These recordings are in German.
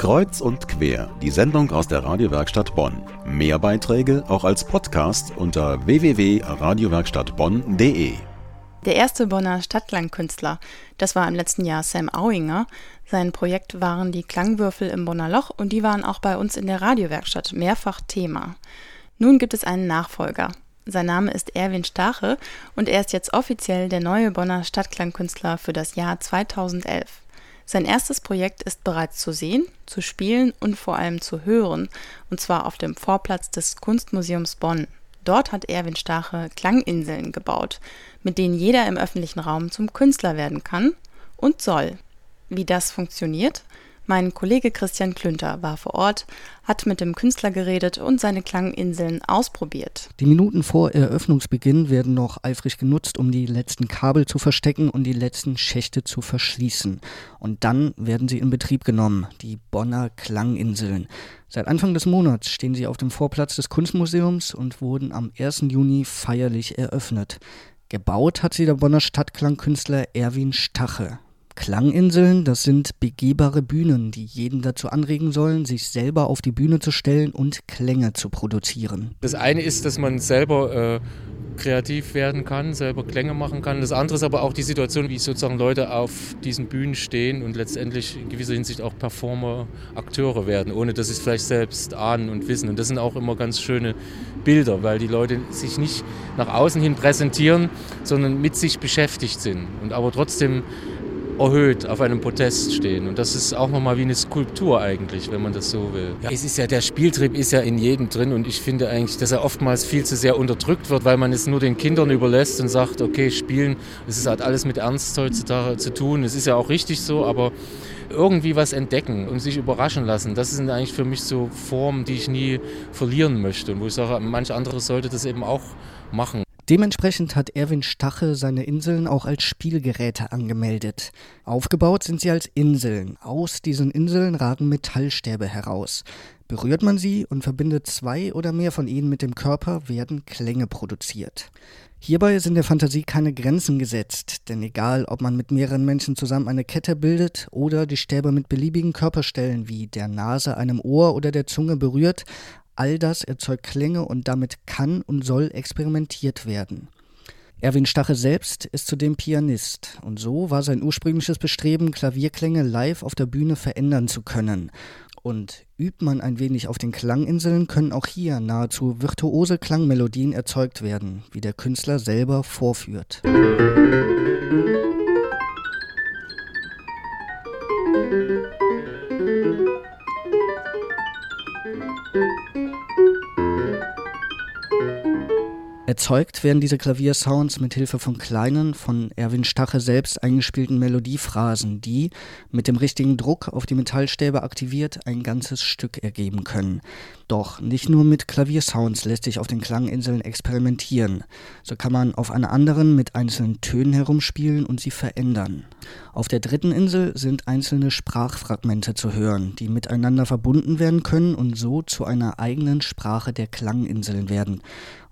Kreuz und quer, die Sendung aus der Radiowerkstatt Bonn. Mehr Beiträge auch als Podcast unter www.radiowerkstattbonn.de. Der erste Bonner Stadtklangkünstler, das war im letzten Jahr Sam Auinger. Sein Projekt waren die Klangwürfel im Bonner Loch und die waren auch bei uns in der Radiowerkstatt mehrfach Thema. Nun gibt es einen Nachfolger. Sein Name ist Erwin Stache und er ist jetzt offiziell der neue Bonner Stadtklangkünstler für das Jahr 2011. Sein erstes Projekt ist bereits zu sehen, zu spielen und vor allem zu hören, und zwar auf dem Vorplatz des Kunstmuseums Bonn. Dort hat Erwin Stache Klanginseln gebaut, mit denen jeder im öffentlichen Raum zum Künstler werden kann und soll. Wie das funktioniert, mein Kollege Christian Klünter war vor Ort, hat mit dem Künstler geredet und seine Klanginseln ausprobiert. Die Minuten vor Eröffnungsbeginn werden noch eifrig genutzt, um die letzten Kabel zu verstecken und die letzten Schächte zu verschließen. Und dann werden sie in Betrieb genommen, die Bonner Klanginseln. Seit Anfang des Monats stehen sie auf dem Vorplatz des Kunstmuseums und wurden am 1. Juni feierlich eröffnet. Gebaut hat sie der Bonner Stadtklangkünstler Erwin Stache. Klanginseln, das sind begehbare Bühnen, die jeden dazu anregen sollen, sich selber auf die Bühne zu stellen und Klänge zu produzieren. Das eine ist, dass man selber äh, kreativ werden kann, selber Klänge machen kann. Das andere ist aber auch die Situation, wie sozusagen Leute auf diesen Bühnen stehen und letztendlich in gewisser Hinsicht auch Performer, Akteure werden, ohne dass sie es vielleicht selbst ahnen und wissen. Und das sind auch immer ganz schöne Bilder, weil die Leute sich nicht nach außen hin präsentieren, sondern mit sich beschäftigt sind und aber trotzdem erhöht auf einem Podest stehen. Und das ist auch nochmal wie eine Skulptur eigentlich, wenn man das so will. Ja, es ist ja, der Spieltrieb ist ja in jedem drin und ich finde eigentlich, dass er oftmals viel zu sehr unterdrückt wird, weil man es nur den Kindern überlässt und sagt, okay, spielen, es ist halt alles mit Ernst heutzutage zu tun. Es ist ja auch richtig so, aber irgendwie was entdecken und sich überraschen lassen, das sind eigentlich für mich so Formen, die ich nie verlieren möchte und wo ich sage, manche andere sollte das eben auch machen. Dementsprechend hat Erwin Stache seine Inseln auch als Spielgeräte angemeldet. Aufgebaut sind sie als Inseln. Aus diesen Inseln ragen Metallstäbe heraus. Berührt man sie und verbindet zwei oder mehr von ihnen mit dem Körper, werden Klänge produziert. Hierbei sind der Fantasie keine Grenzen gesetzt, denn egal, ob man mit mehreren Menschen zusammen eine Kette bildet oder die Stäbe mit beliebigen Körperstellen wie der Nase, einem Ohr oder der Zunge berührt, All das erzeugt Klänge und damit kann und soll experimentiert werden. Erwin Stache selbst ist zudem Pianist und so war sein ursprüngliches Bestreben, Klavierklänge live auf der Bühne verändern zu können. Und übt man ein wenig auf den Klanginseln, können auch hier nahezu virtuose Klangmelodien erzeugt werden, wie der Künstler selber vorführt. Musik Erzeugt werden diese Klaviersounds mit Hilfe von kleinen, von Erwin Stache selbst eingespielten Melodiephrasen, die, mit dem richtigen Druck auf die Metallstäbe aktiviert, ein ganzes Stück ergeben können. Doch nicht nur mit Klaviersounds lässt sich auf den Klanginseln experimentieren. So kann man auf einer anderen mit einzelnen Tönen herumspielen und sie verändern. Auf der dritten Insel sind einzelne Sprachfragmente zu hören, die miteinander verbunden werden können und so zu einer eigenen Sprache der Klanginseln werden.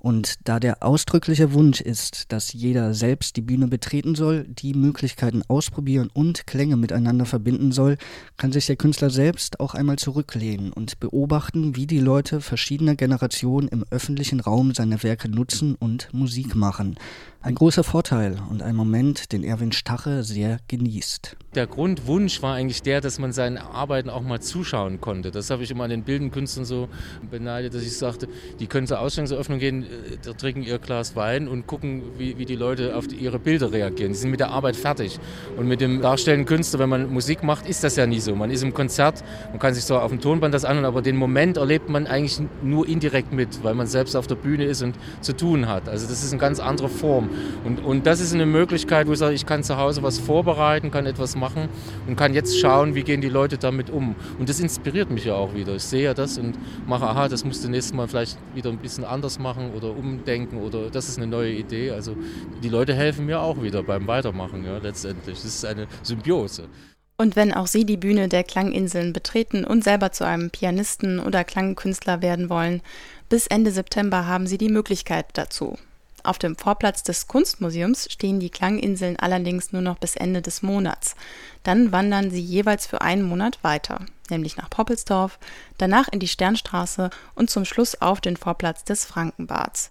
Und da der ausdrückliche Wunsch ist, dass jeder selbst die Bühne betreten soll, die Möglichkeiten ausprobieren und Klänge miteinander verbinden soll, kann sich der Künstler selbst auch einmal zurücklehnen und beobachten, wie die Leute verschiedener Generationen im öffentlichen Raum seine Werke nutzen und Musik machen. Ein großer Vorteil und ein Moment, den Erwin Stache sehr genießt. Der Grundwunsch war eigentlich der, dass man seinen Arbeiten auch mal zuschauen konnte. Das habe ich immer an den bildenden Künstlern so beneidet, dass ich sagte, die können zur Ausstellungseröffnung gehen, äh, trinken ihr Glas Wein und gucken, wie, wie die Leute auf die, ihre Bilder reagieren. Die sind mit der Arbeit fertig. Und mit dem darstellenden Künstler, wenn man Musik macht, ist das ja nie so. Man ist im Konzert, man kann sich so auf dem Tonband das anhören, aber den Moment erlebt man eigentlich nur indirekt mit, weil man selbst auf der Bühne ist und zu tun hat. Also das ist eine ganz andere Form. Und, und das ist eine Möglichkeit, wo ich sage, ich kann zu Hause was vorbereiten, kann etwas machen und kann jetzt schauen, wie gehen die Leute damit um. Und das inspiriert mich ja auch wieder. Ich sehe ja das und mache, aha, das musst du nächstes Mal vielleicht wieder ein bisschen anders machen oder umdenken oder das ist eine neue Idee. Also die Leute helfen mir auch wieder beim Weitermachen, ja, letztendlich. Das ist eine Symbiose. Und wenn auch Sie die Bühne der Klanginseln betreten und selber zu einem Pianisten oder Klangkünstler werden wollen, bis Ende September haben Sie die Möglichkeit dazu. Auf dem Vorplatz des Kunstmuseums stehen die Klanginseln allerdings nur noch bis Ende des Monats. Dann wandern sie jeweils für einen Monat weiter. nämlich nach Poppelsdorf, danach in die Sternstraße und zum Schluss auf den Vorplatz des Frankenbads.